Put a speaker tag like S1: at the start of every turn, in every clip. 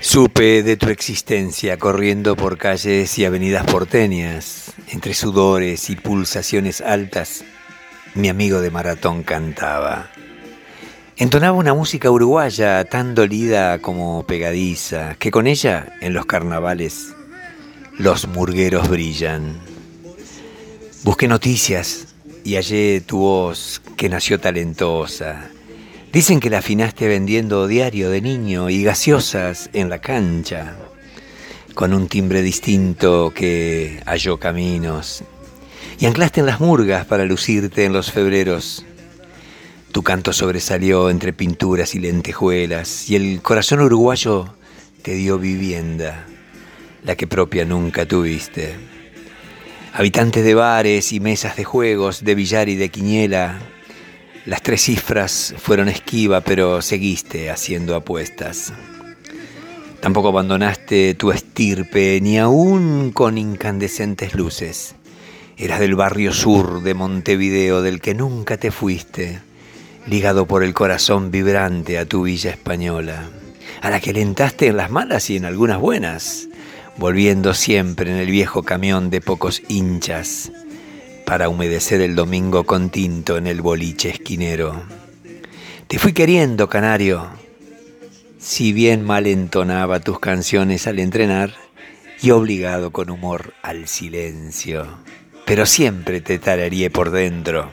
S1: Supe de tu existencia corriendo por calles y avenidas porteñas, entre sudores y pulsaciones altas, mi amigo de maratón cantaba. Entonaba una música uruguaya tan dolida como pegadiza, que con ella, en los carnavales, los murgueros brillan. Busqué noticias y hallé tu voz que nació talentosa Dicen que la afinaste vendiendo diario de niño y gaseosas en la cancha, con un timbre distinto que halló caminos. Y anclaste en las murgas para lucirte en los febreros. Tu canto sobresalió entre pinturas y lentejuelas, y el corazón uruguayo te dio vivienda, la que propia nunca tuviste. Habitante de bares y mesas de juegos, de billar y de quiniela, las tres cifras fueron esquiva, pero seguiste haciendo apuestas. Tampoco abandonaste tu estirpe, ni aún con incandescentes luces. Eras del barrio sur de Montevideo, del que nunca te fuiste, ligado por el corazón vibrante a tu villa española, a la que alentaste en las malas y en algunas buenas, volviendo siempre en el viejo camión de pocos hinchas para humedecer el domingo con tinto en el boliche esquinero. Te fui queriendo, canario, si bien mal entonaba tus canciones al entrenar y obligado con humor al silencio. Pero siempre te tarareé por dentro.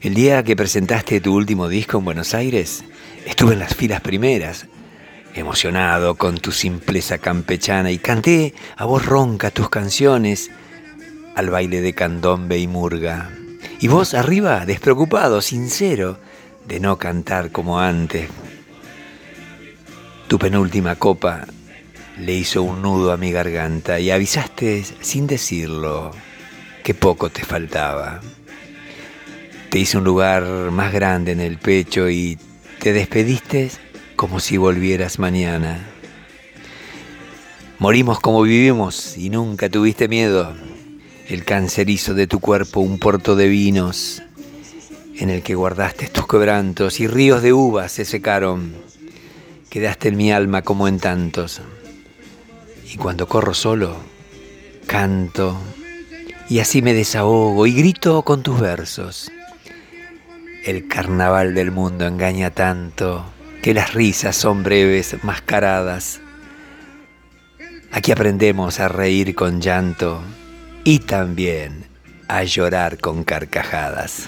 S1: El día que presentaste tu último disco en Buenos Aires, estuve en las filas primeras, emocionado con tu simpleza campechana y canté a voz ronca tus canciones al baile de candombe y murga. Y vos arriba, despreocupado, sincero, de no cantar como antes. Tu penúltima copa le hizo un nudo a mi garganta y avisaste sin decirlo que poco te faltaba. Te hice un lugar más grande en el pecho y te despediste como si volvieras mañana. Morimos como vivimos y nunca tuviste miedo el cancerizo de tu cuerpo un puerto de vinos en el que guardaste tus quebrantos y ríos de uvas se secaron. Quedaste en mi alma como en tantos. Y cuando corro solo, canto y así me desahogo y grito con tus versos. El carnaval del mundo engaña tanto que las risas son breves, mascaradas. Aquí aprendemos a reír con llanto y también a llorar con carcajadas.